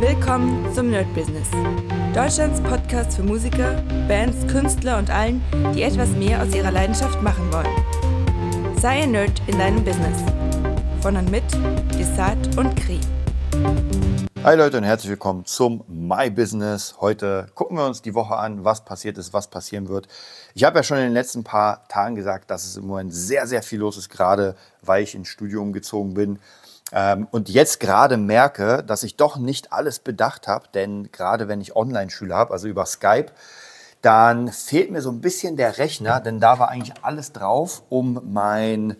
Willkommen zum Nerd Business. Deutschlands Podcast für Musiker, Bands, Künstler und allen, die etwas mehr aus ihrer Leidenschaft machen wollen. Sei ein Nerd in deinem Business. Von und mit Desart und Kri. Hi Leute und herzlich willkommen zum My Business. Heute gucken wir uns die Woche an, was passiert ist, was passieren wird. Ich habe ja schon in den letzten paar Tagen gesagt, dass es im Moment sehr, sehr viel los ist, gerade weil ich ins Studio umgezogen bin. Ähm, und jetzt gerade merke, dass ich doch nicht alles bedacht habe, denn gerade wenn ich Online-Schüler habe, also über Skype, dann fehlt mir so ein bisschen der Rechner, denn da war eigentlich alles drauf, um mein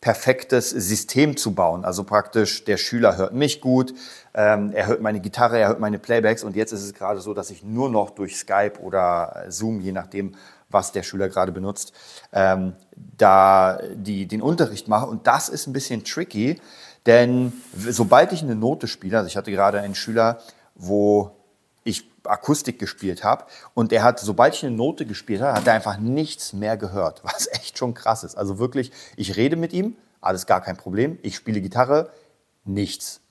perfektes System zu bauen. Also praktisch, der Schüler hört mich gut, ähm, er hört meine Gitarre, er hört meine Playbacks und jetzt ist es gerade so, dass ich nur noch durch Skype oder Zoom, je nachdem, was der Schüler gerade benutzt, ähm, da die, den Unterricht mache. Und das ist ein bisschen tricky, denn sobald ich eine Note spiele, also ich hatte gerade einen Schüler, wo ich Akustik gespielt habe und er hat, sobald ich eine Note gespielt habe, hat er einfach nichts mehr gehört, was echt schon krass ist. Also wirklich, ich rede mit ihm, alles gar kein Problem, ich spiele Gitarre, nichts.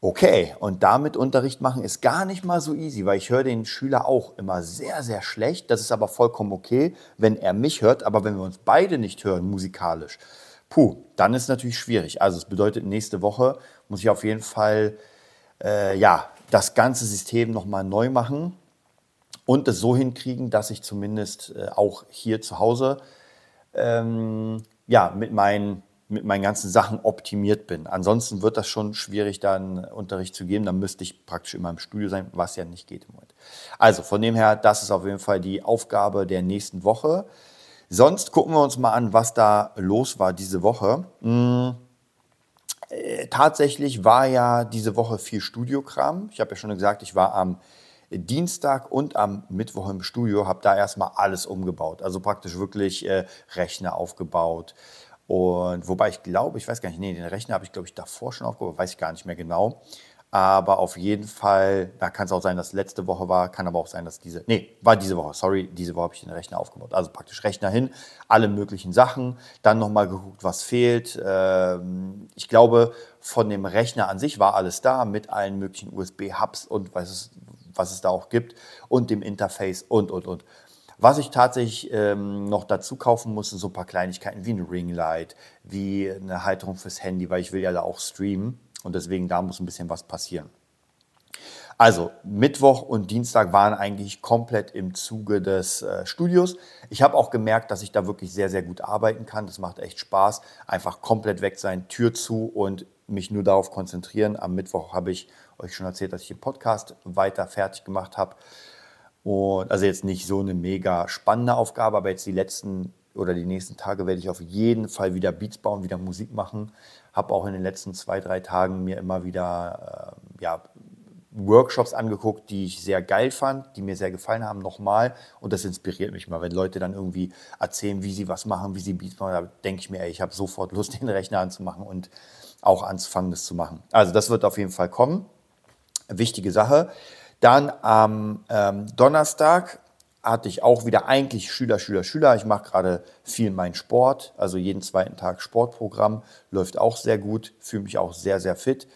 Okay, und damit Unterricht machen ist gar nicht mal so easy, weil ich höre den Schüler auch immer sehr, sehr schlecht. Das ist aber vollkommen okay, wenn er mich hört, aber wenn wir uns beide nicht hören musikalisch, Puh, dann ist natürlich schwierig. Also es bedeutet, nächste Woche muss ich auf jeden Fall äh, ja, das ganze System nochmal neu machen und es so hinkriegen, dass ich zumindest äh, auch hier zu Hause ähm, ja, mit, meinen, mit meinen ganzen Sachen optimiert bin. Ansonsten wird das schon schwierig, dann Unterricht zu geben. Dann müsste ich praktisch immer im Studio sein, was ja nicht geht im Moment. Also von dem her, das ist auf jeden Fall die Aufgabe der nächsten Woche. Sonst gucken wir uns mal an, was da los war diese Woche. Hm, tatsächlich war ja diese Woche viel Studiokram. Ich habe ja schon gesagt, ich war am Dienstag und am Mittwoch im Studio, habe da erstmal alles umgebaut. Also praktisch wirklich äh, Rechner aufgebaut. Und wobei ich glaube, ich weiß gar nicht, nee, den Rechner habe ich glaube ich davor schon aufgebaut, weiß ich gar nicht mehr genau. Aber auf jeden Fall, da kann es auch sein, dass letzte Woche war, kann aber auch sein, dass diese, nee, war diese Woche, sorry, diese Woche habe ich den Rechner aufgebaut. Also praktisch Rechner hin, alle möglichen Sachen, dann nochmal geguckt, was fehlt. Ähm, ich glaube, von dem Rechner an sich war alles da, mit allen möglichen USB-Hubs und was es, was es da auch gibt und dem Interface und, und, und. Was ich tatsächlich ähm, noch dazu kaufen muss, sind so ein paar Kleinigkeiten wie ein Ringlight, wie eine Halterung fürs Handy, weil ich will ja da auch streamen. Und deswegen da muss ein bisschen was passieren. Also Mittwoch und Dienstag waren eigentlich komplett im Zuge des äh, Studios. Ich habe auch gemerkt, dass ich da wirklich sehr, sehr gut arbeiten kann. Das macht echt Spaß. Einfach komplett weg sein, Tür zu und mich nur darauf konzentrieren. Am Mittwoch habe ich euch schon erzählt, dass ich den Podcast weiter fertig gemacht habe. Und also jetzt nicht so eine mega spannende Aufgabe, aber jetzt die letzten oder die nächsten Tage werde ich auf jeden Fall wieder Beats bauen, wieder Musik machen habe auch in den letzten zwei, drei Tagen mir immer wieder äh, ja, Workshops angeguckt, die ich sehr geil fand, die mir sehr gefallen haben, nochmal. Und das inspiriert mich mal, wenn Leute dann irgendwie erzählen, wie sie was machen, wie sie Beats machen. Da denke ich mir, ey, ich habe sofort Lust, den Rechner anzumachen und auch anzufangen, das zu machen. Also das wird auf jeden Fall kommen. Wichtige Sache. Dann am ähm, Donnerstag hatte ich auch wieder eigentlich Schüler, Schüler, Schüler. Ich mache gerade viel meinen Sport, also jeden zweiten Tag Sportprogramm, läuft auch sehr gut, fühle mich auch sehr, sehr fit.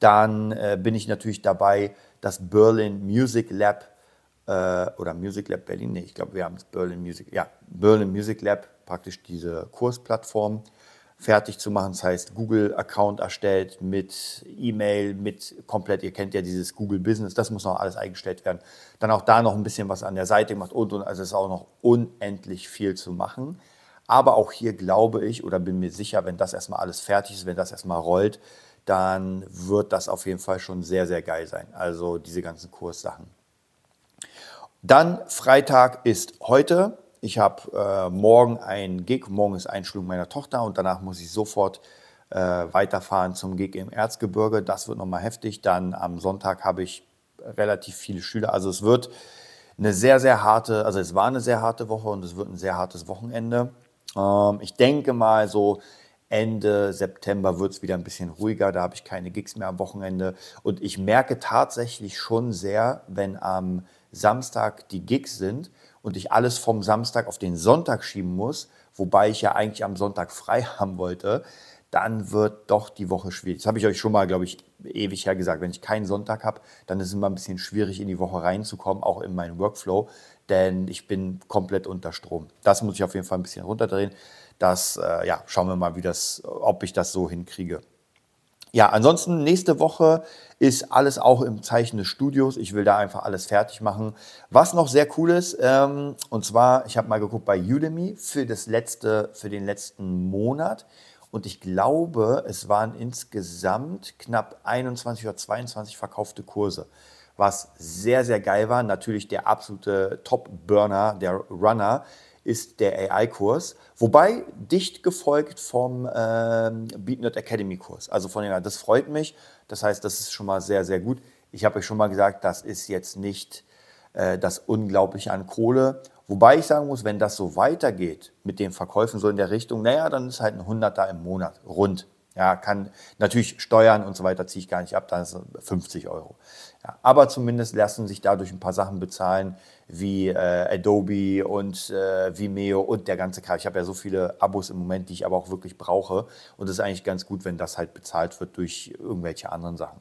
Dann äh, bin ich natürlich dabei, das Berlin Music Lab äh, oder Music Lab Berlin, nee, ich glaube, wir haben es Berlin Music, ja, Berlin Music Lab, praktisch diese Kursplattform fertig zu machen. Das heißt, Google-Account erstellt mit E-Mail, mit komplett, ihr kennt ja dieses Google Business, das muss noch alles eingestellt werden. Dann auch da noch ein bisschen was an der Seite gemacht und, und also es ist auch noch unendlich viel zu machen. Aber auch hier glaube ich oder bin mir sicher, wenn das erstmal alles fertig ist, wenn das erstmal rollt, dann wird das auf jeden Fall schon sehr, sehr geil sein. Also diese ganzen Kurssachen. Dann Freitag ist heute. Ich habe äh, morgen ein Gig, morgen ist Einschulung meiner Tochter und danach muss ich sofort äh, weiterfahren zum Gig im Erzgebirge. Das wird nochmal heftig. Dann am Sonntag habe ich relativ viele Schüler. Also es wird eine sehr, sehr harte, also es war eine sehr harte Woche und es wird ein sehr hartes Wochenende. Ähm, ich denke mal so Ende September wird es wieder ein bisschen ruhiger, da habe ich keine Gigs mehr am Wochenende. Und ich merke tatsächlich schon sehr, wenn am Samstag die Gigs sind, und ich alles vom Samstag auf den Sonntag schieben muss, wobei ich ja eigentlich am Sonntag frei haben wollte, dann wird doch die Woche schwierig. Das habe ich euch schon mal, glaube ich, ewig her gesagt, wenn ich keinen Sonntag habe, dann ist es immer ein bisschen schwierig, in die Woche reinzukommen, auch in meinen Workflow, denn ich bin komplett unter Strom. Das muss ich auf jeden Fall ein bisschen runterdrehen. Das, äh, ja, schauen wir mal, wie das, ob ich das so hinkriege. Ja, ansonsten nächste Woche ist alles auch im Zeichen des Studios. Ich will da einfach alles fertig machen. Was noch sehr cool ist, ähm, und zwar, ich habe mal geguckt bei Udemy für, das letzte, für den letzten Monat. Und ich glaube, es waren insgesamt knapp 21 oder 22 verkaufte Kurse. Was sehr, sehr geil war. Natürlich der absolute Top-Burner, der Runner, ist der AI-Kurs. Wobei dicht gefolgt vom ähm, BeatNet Academy-Kurs. Also von dem, das freut mich. Das heißt, das ist schon mal sehr, sehr gut. Ich habe euch schon mal gesagt, das ist jetzt nicht äh, das Unglaubliche an Kohle. Wobei ich sagen muss, wenn das so weitergeht mit den Verkäufen so in der Richtung, naja, dann ist halt ein Hunderter im Monat rund. Ja, kann natürlich Steuern und so weiter ziehe ich gar nicht ab, dann ist es 50 Euro. Ja, aber zumindest lassen sich dadurch ein paar Sachen bezahlen, wie äh, Adobe und äh, Vimeo und der ganze Kram. Ich habe ja so viele Abos im Moment, die ich aber auch wirklich brauche. Und es ist eigentlich ganz gut, wenn das halt bezahlt wird durch irgendwelche anderen Sachen.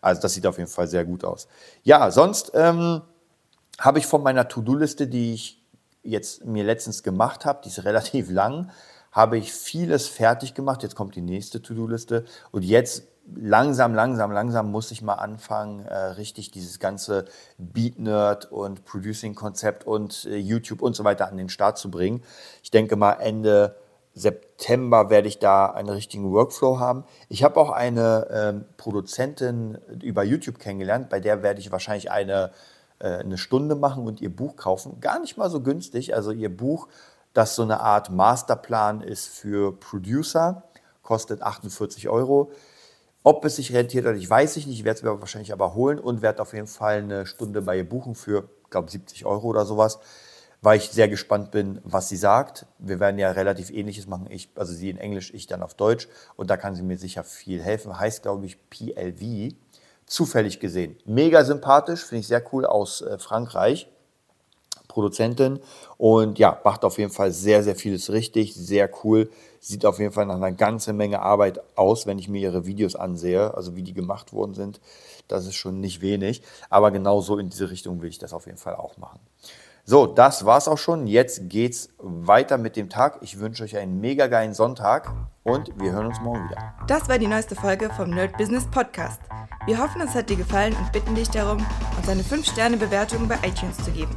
Also das sieht auf jeden Fall sehr gut aus. Ja, sonst ähm, habe ich von meiner To-Do-Liste, die ich jetzt mir letztens gemacht habe, die ist relativ lang, habe ich vieles fertig gemacht. Jetzt kommt die nächste To-Do-Liste. Und jetzt langsam, langsam, langsam muss ich mal anfangen, äh, richtig dieses ganze Beat-Nerd und Producing-Konzept und äh, YouTube und so weiter an den Start zu bringen. Ich denke mal, Ende September werde ich da einen richtigen Workflow haben. Ich habe auch eine ähm, Produzentin über YouTube kennengelernt, bei der werde ich wahrscheinlich eine, äh, eine Stunde machen und ihr Buch kaufen. Gar nicht mal so günstig. Also ihr Buch, das so eine Art Masterplan ist für Producer, kostet 48 Euro. Ob es sich rentiert oder nicht, weiß ich nicht. Ich werde es mir wahrscheinlich aber holen und werde auf jeden Fall eine Stunde bei ihr buchen für, glaube, 70 Euro oder sowas, weil ich sehr gespannt bin, was sie sagt. Wir werden ja relativ ähnliches machen. Ich, also sie in Englisch, ich dann auf Deutsch. Und da kann sie mir sicher viel helfen. Heißt, glaube ich, PLV. Zufällig gesehen. Mega sympathisch, finde ich sehr cool aus äh, Frankreich. Produzentin und ja, macht auf jeden Fall sehr, sehr vieles richtig, sehr cool. Sieht auf jeden Fall nach einer ganzen Menge Arbeit aus, wenn ich mir ihre Videos ansehe, also wie die gemacht worden sind. Das ist schon nicht wenig, aber genau so in diese Richtung will ich das auf jeden Fall auch machen. So, das war's auch schon. Jetzt geht's weiter mit dem Tag. Ich wünsche euch einen mega geilen Sonntag und wir hören uns morgen wieder. Das war die neueste Folge vom Nerd Business Podcast. Wir hoffen, es hat dir gefallen und bitten dich darum, uns eine 5-Sterne-Bewertung bei iTunes zu geben.